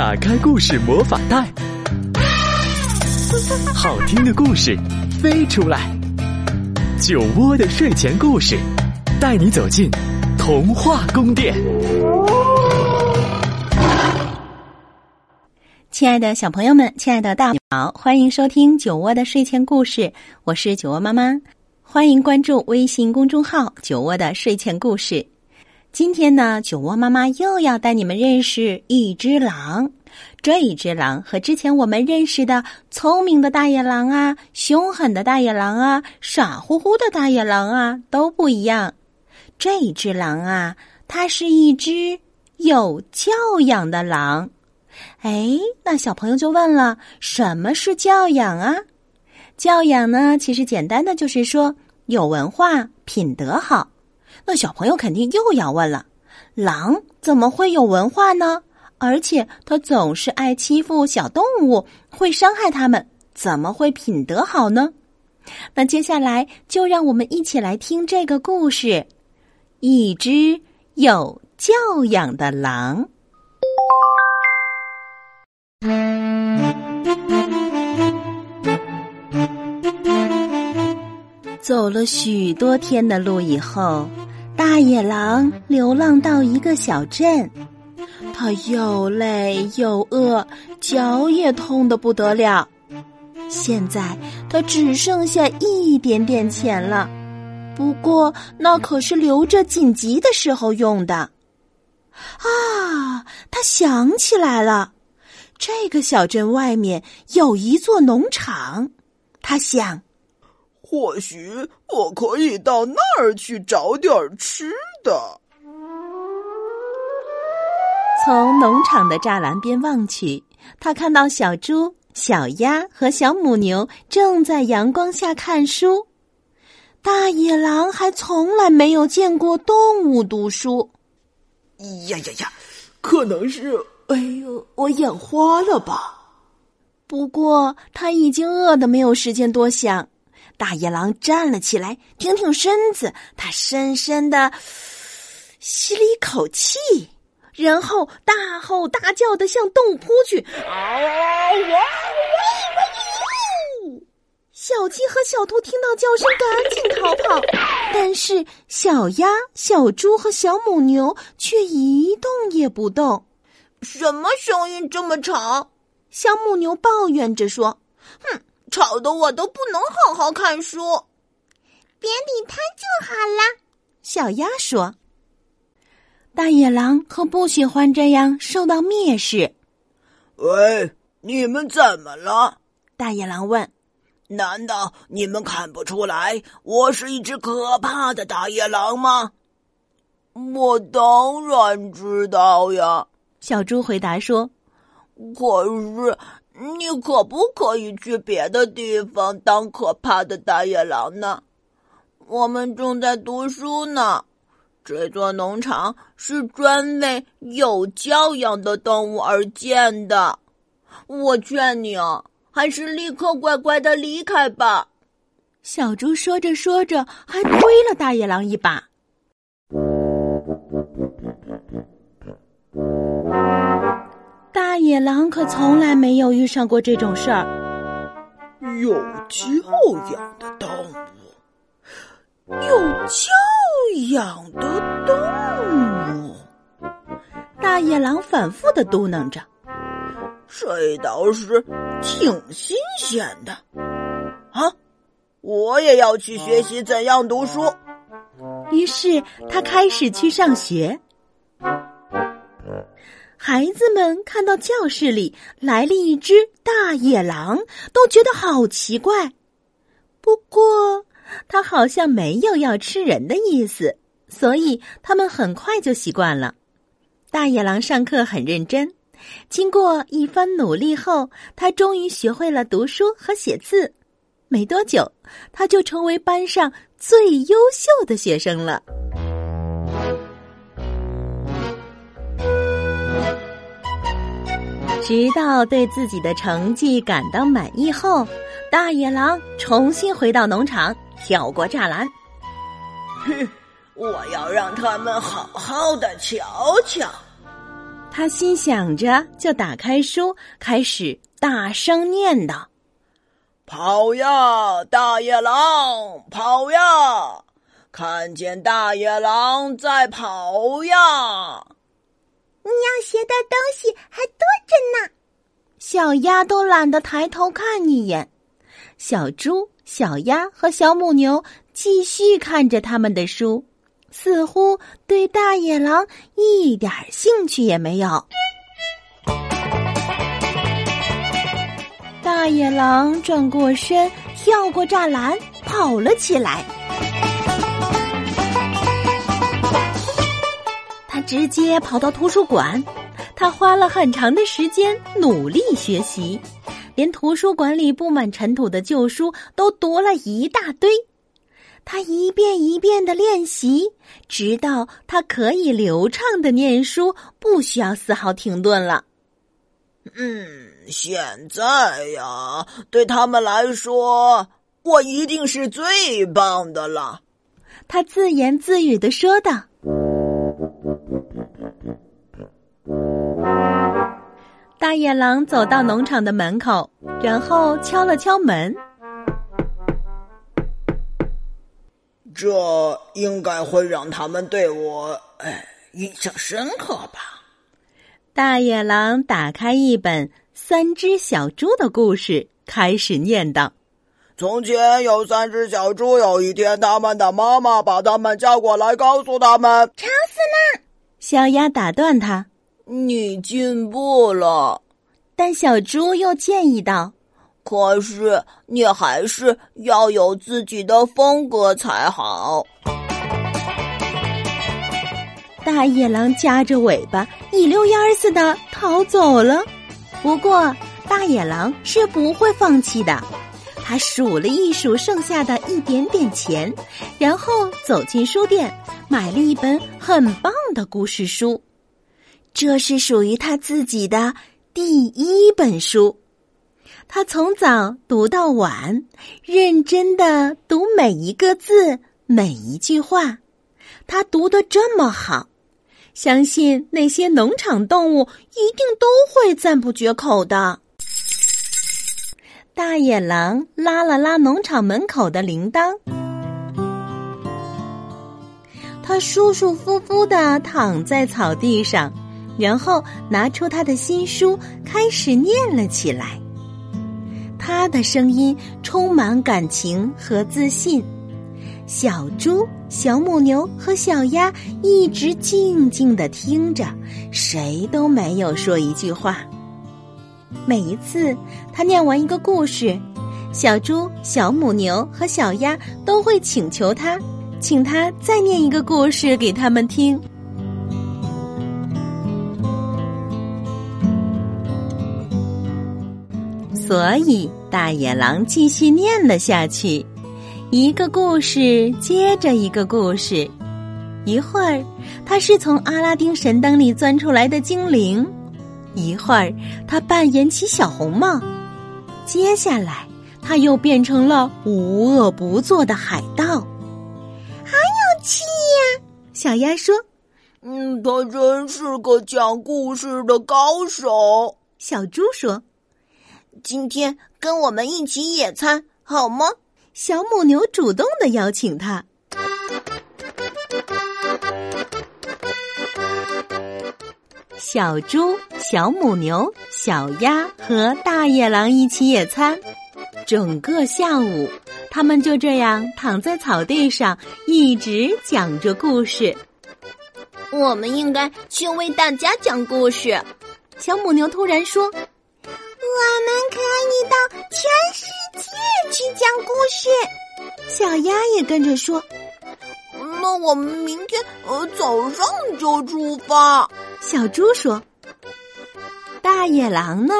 打开故事魔法袋，好听的故事飞出来。酒窝的睡前故事，带你走进童话宫殿。亲爱的小朋友们，亲爱的大好，欢迎收听酒窝的睡前故事，我是酒窝妈妈，欢迎关注微信公众号“酒窝的睡前故事”。今天呢，酒窝妈妈又要带你们认识一只狼。这一只狼和之前我们认识的聪明的大野狼啊、凶狠的大野狼啊、傻乎乎的大野狼啊都不一样。这一只狼啊，它是一只有教养的狼。哎，那小朋友就问了：什么是教养啊？教养呢，其实简单的就是说有文化、品德好。那小朋友肯定又要问了：狼怎么会有文化呢？而且它总是爱欺负小动物，会伤害它们，怎么会品德好呢？那接下来就让我们一起来听这个故事：一只有教养的狼。走了许多天的路以后。大野狼流浪到一个小镇，他又累又饿，脚也痛得不得了。现在他只剩下一点点钱了，不过那可是留着紧急的时候用的。啊，他想起来了，这个小镇外面有一座农场，他想。或许我可以到那儿去找点吃的。从农场的栅栏边望去，他看到小猪、小鸭和小母牛正在阳光下看书。大野狼还从来没有见过动物读书。呀呀呀！可能是……哎呦，我眼花了吧？不过他已经饿得没有时间多想。大野狼站了起来，挺挺身子，他深深的吸了一口气，然后大吼大叫的向洞扑去。小鸡和小兔听到叫声，赶紧逃跑，但是小鸭、小猪和小母牛却一动也不动。什么声音这么吵？小母牛抱怨着说：“哼。”吵得我都不能好好看书，别理他就好了。小鸭说：“大野狼可不喜欢这样受到蔑视。”喂，你们怎么了？大野狼问。“难道你们看不出来我是一只可怕的大野狼吗？”“我当然知道呀。”小猪回答说。“可是。”你可不可以去别的地方当可怕的大野狼呢？我们正在读书呢。这座农场是专为有教养的动物而建的。我劝你啊，还是立刻乖乖的离开吧。小猪说着说着，还推了大野狼一把。野狼可从来没有遇上过这种事儿。有教养的动物，有教养的动物。大野狼反复的嘟囔着：“这倒是挺新鲜的。”啊，我也要去学习怎样读书。于是他开始去上学。孩子们看到教室里来了一只大野狼，都觉得好奇怪。不过，它好像没有要吃人的意思，所以他们很快就习惯了。大野狼上课很认真，经过一番努力后，他终于学会了读书和写字。没多久，他就成为班上最优秀的学生了。直到对自己的成绩感到满意后，大野狼重新回到农场，跳过栅栏。哼，我要让他们好好的瞧瞧。他心想着，就打开书，开始大声念叨：“跑呀，大野狼，跑呀！看见大野狼在跑呀！你要学的东西还多着呢。”小鸭都懒得抬头看一眼，小猪、小鸭和小母牛继续看着他们的书。似乎对大野狼一点兴趣也没有。大野狼转过身，跳过栅栏，跑了起来。直接跑到图书馆，他花了很长的时间努力学习，连图书馆里布满尘土的旧书都读了一大堆。他一遍一遍的练习，直到他可以流畅的念书，不需要丝毫停顿了。嗯，现在呀，对他们来说，我一定是最棒的了。他自言自语的说道。大野狼走到农场的门口，然后敲了敲门。这应该会让他们对我哎印象深刻吧。大野狼打开一本《三只小猪的故事》，开始念道：“从前有三只小猪，有一天，他们的妈妈把他们叫过来，告诉他们：吵死了！”小鸭打断他：“你进步了。”但小猪又建议道。可是你还是要有自己的风格才好。大野狼夹着尾巴，一溜烟儿似的逃走了。不过，大野狼是不会放弃的。他数了一数剩下的一点点钱，然后走进书店，买了一本很棒的故事书。这是属于他自己的第一本书。他从早读到晚，认真的读每一个字、每一句话。他读得这么好，相信那些农场动物一定都会赞不绝口的。大野狼拉了拉农场门口的铃铛，他舒舒服服的躺在草地上，然后拿出他的新书，开始念了起来。他的声音充满感情和自信。小猪、小母牛和小鸭一直静静的听着，谁都没有说一句话。每一次他念完一个故事，小猪、小母牛和小鸭都会请求他，请他再念一个故事给他们听。所以，大野狼继续念了下去，一个故事接着一个故事。一会儿，他是从阿拉丁神灯里钻出来的精灵；一会儿，他扮演起小红帽；接下来，他又变成了无恶不作的海盗。好有趣呀！小鸭说：“嗯，他真是个讲故事的高手。”小猪说。今天跟我们一起野餐好吗？小母牛主动的邀请他。小猪、小母牛、小鸭和大野狼一起野餐，整个下午，他们就这样躺在草地上，一直讲着故事。我们应该去为大家讲故事。小母牛突然说。我们可以到全世界去讲故事。小鸭也跟着说：“那我们明天呃早上就出发。”小猪说：“大野狼呢，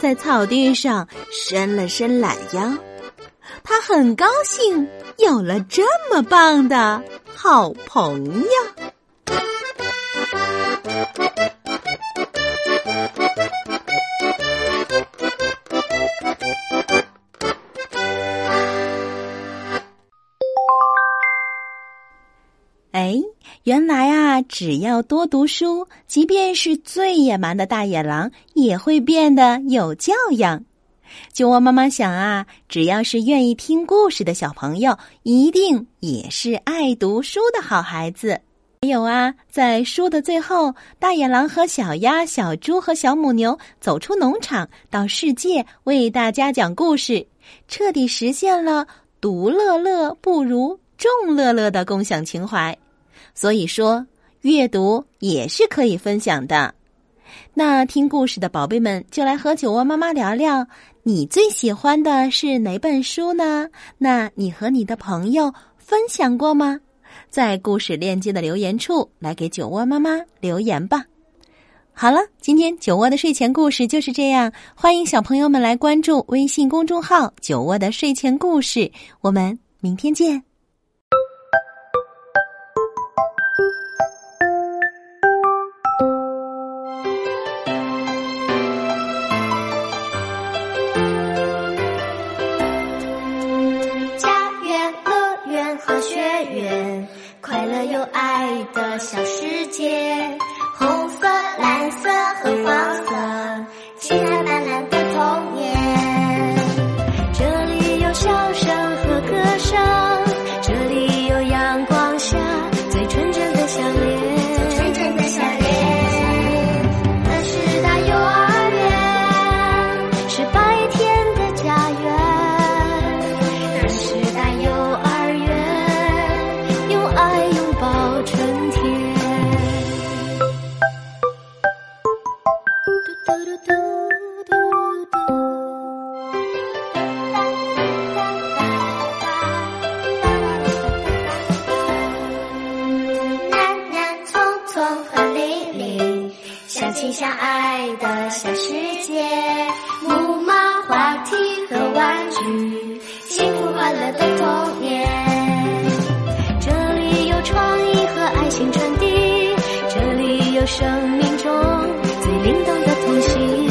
在草地上伸了伸懒腰，他很高兴有了这么棒的好朋友。”原来啊，只要多读书，即便是最野蛮的大野狼，也会变得有教养。酒窝妈妈想啊，只要是愿意听故事的小朋友，一定也是爱读书的好孩子。还有啊，在书的最后，大野狼和小鸭、小猪和小母牛走出农场，到世界为大家讲故事，彻底实现了“独乐乐不如众乐乐”的共享情怀。所以说，阅读也是可以分享的。那听故事的宝贝们，就来和酒窝妈妈聊聊，你最喜欢的是哪本书呢？那你和你的朋友分享过吗？在故事链接的留言处来给酒窝妈妈留言吧。好了，今天酒窝的睡前故事就是这样，欢迎小朋友们来关注微信公众号“酒窝的睡前故事”，我们明天见。爱的小世界。红色、蓝色风和黎明相亲相爱的小世界木马滑梯和玩具幸福快乐的童年。这里有创意和爱心传递这里有生命中最灵动的童心